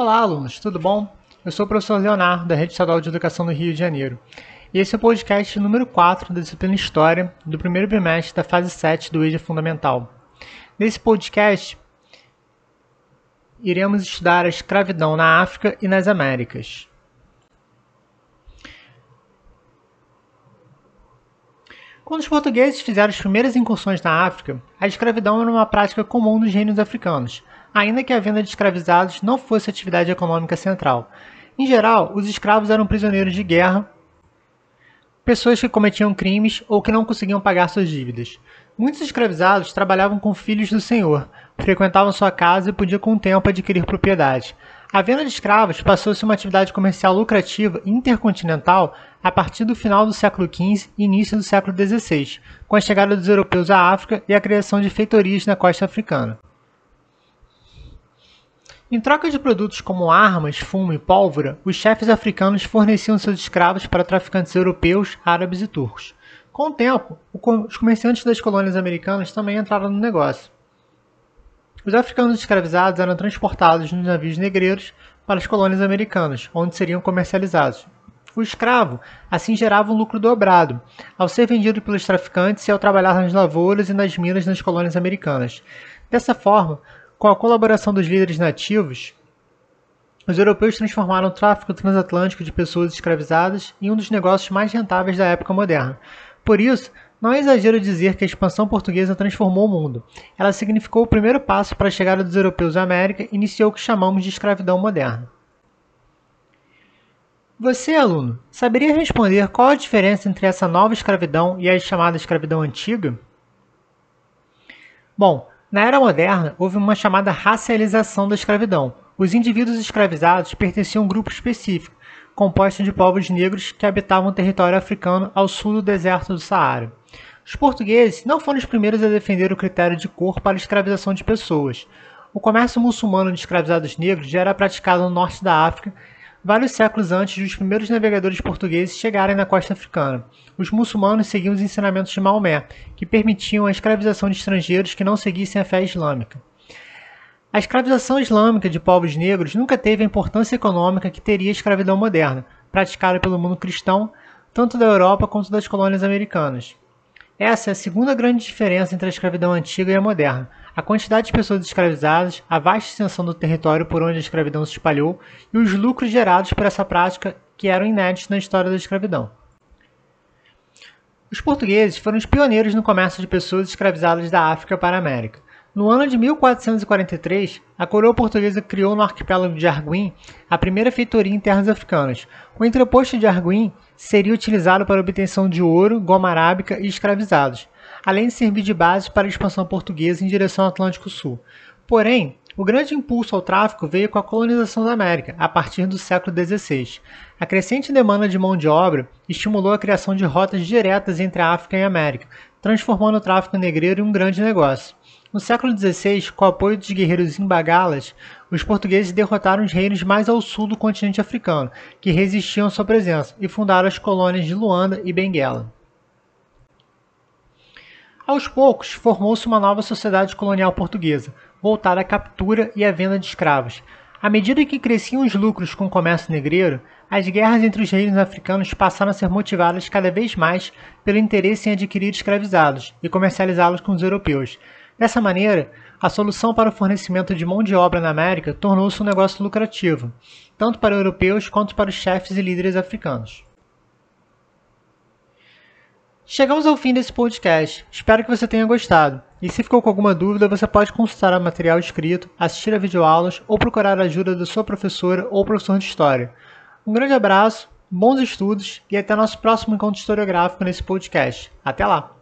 Olá, alunos, tudo bom? Eu sou o professor Leonardo, da Rede Estadual de Educação do Rio de Janeiro. E esse é o podcast número 4 da disciplina História do primeiro bimestre da fase 7 do EJA Fundamental. Nesse podcast, iremos estudar a escravidão na África e nas Américas. Quando os portugueses fizeram as primeiras incursões na África, a escravidão era uma prática comum nos reinos africanos, ainda que a venda de escravizados não fosse atividade econômica central. Em geral, os escravos eram prisioneiros de guerra, pessoas que cometiam crimes ou que não conseguiam pagar suas dívidas. Muitos escravizados trabalhavam com filhos do senhor, frequentavam sua casa e podiam com o tempo adquirir propriedade. A venda de escravos passou a ser uma atividade comercial lucrativa intercontinental a partir do final do século XV e início do século XVI, com a chegada dos europeus à África e a criação de feitorias na costa africana. Em troca de produtos como armas, fumo e pólvora, os chefes africanos forneciam seus escravos para traficantes europeus, árabes e turcos. Com o tempo, os comerciantes das colônias americanas também entraram no negócio. Os africanos escravizados eram transportados nos navios negreiros para as colônias americanas, onde seriam comercializados. O escravo assim gerava um lucro dobrado, ao ser vendido pelos traficantes e ao trabalhar nas lavouras e nas minas nas colônias americanas. Dessa forma, com a colaboração dos líderes nativos, os europeus transformaram o tráfico transatlântico de pessoas escravizadas em um dos negócios mais rentáveis da época moderna. Por isso, não é exagero dizer que a expansão portuguesa transformou o mundo. Ela significou o primeiro passo para a chegada dos europeus à América e iniciou o que chamamos de escravidão moderna. Você, aluno, saberia responder qual a diferença entre essa nova escravidão e a chamada escravidão antiga? Bom, na era moderna, houve uma chamada racialização da escravidão. Os indivíduos escravizados pertenciam a um grupo específico, composto de povos negros que habitavam o território africano ao sul do deserto do Saara. Os portugueses não foram os primeiros a defender o critério de cor para a escravização de pessoas. O comércio muçulmano de escravizados negros já era praticado no norte da África vários séculos antes dos primeiros navegadores portugueses chegarem na costa africana. Os muçulmanos seguiam os ensinamentos de Maomé, que permitiam a escravização de estrangeiros que não seguissem a fé islâmica. A escravização islâmica de povos negros nunca teve a importância econômica que teria a escravidão moderna, praticada pelo mundo cristão, tanto da Europa quanto das colônias americanas. Essa é a segunda grande diferença entre a escravidão antiga e a moderna, a quantidade de pessoas escravizadas, a vasta extensão do território por onde a escravidão se espalhou e os lucros gerados por essa prática que eram inéditos na história da escravidão. Os portugueses foram os pioneiros no comércio de pessoas escravizadas da África para a América. No ano de 1443, a coroa portuguesa criou no arquipélago de Arguim a primeira feitoria em terras africanas. O entreposto de Arguim seria utilizado para a obtenção de ouro, goma arábica e escravizados além de servir de base para a expansão portuguesa em direção ao Atlântico Sul. Porém, o grande impulso ao tráfico veio com a colonização da América, a partir do século XVI. A crescente demanda de mão de obra estimulou a criação de rotas diretas entre a África e a América, transformando o tráfico negreiro em um grande negócio. No século XVI, com o apoio dos guerreiros imbagalas, os portugueses derrotaram os reinos mais ao sul do continente africano, que resistiam à sua presença, e fundaram as colônias de Luanda e Benguela. Aos poucos, formou-se uma nova sociedade colonial portuguesa, voltada à captura e à venda de escravos. À medida que cresciam os lucros com o comércio negreiro, as guerras entre os reinos africanos passaram a ser motivadas cada vez mais pelo interesse em adquirir escravizados e comercializá-los com os europeus. Dessa maneira, a solução para o fornecimento de mão de obra na América tornou-se um negócio lucrativo, tanto para europeus quanto para os chefes e líderes africanos. Chegamos ao fim desse podcast. Espero que você tenha gostado. E se ficou com alguma dúvida, você pode consultar o material escrito, assistir a videoaulas ou procurar a ajuda da sua professora ou professor de história. Um grande abraço, bons estudos e até nosso próximo encontro historiográfico nesse podcast. Até lá!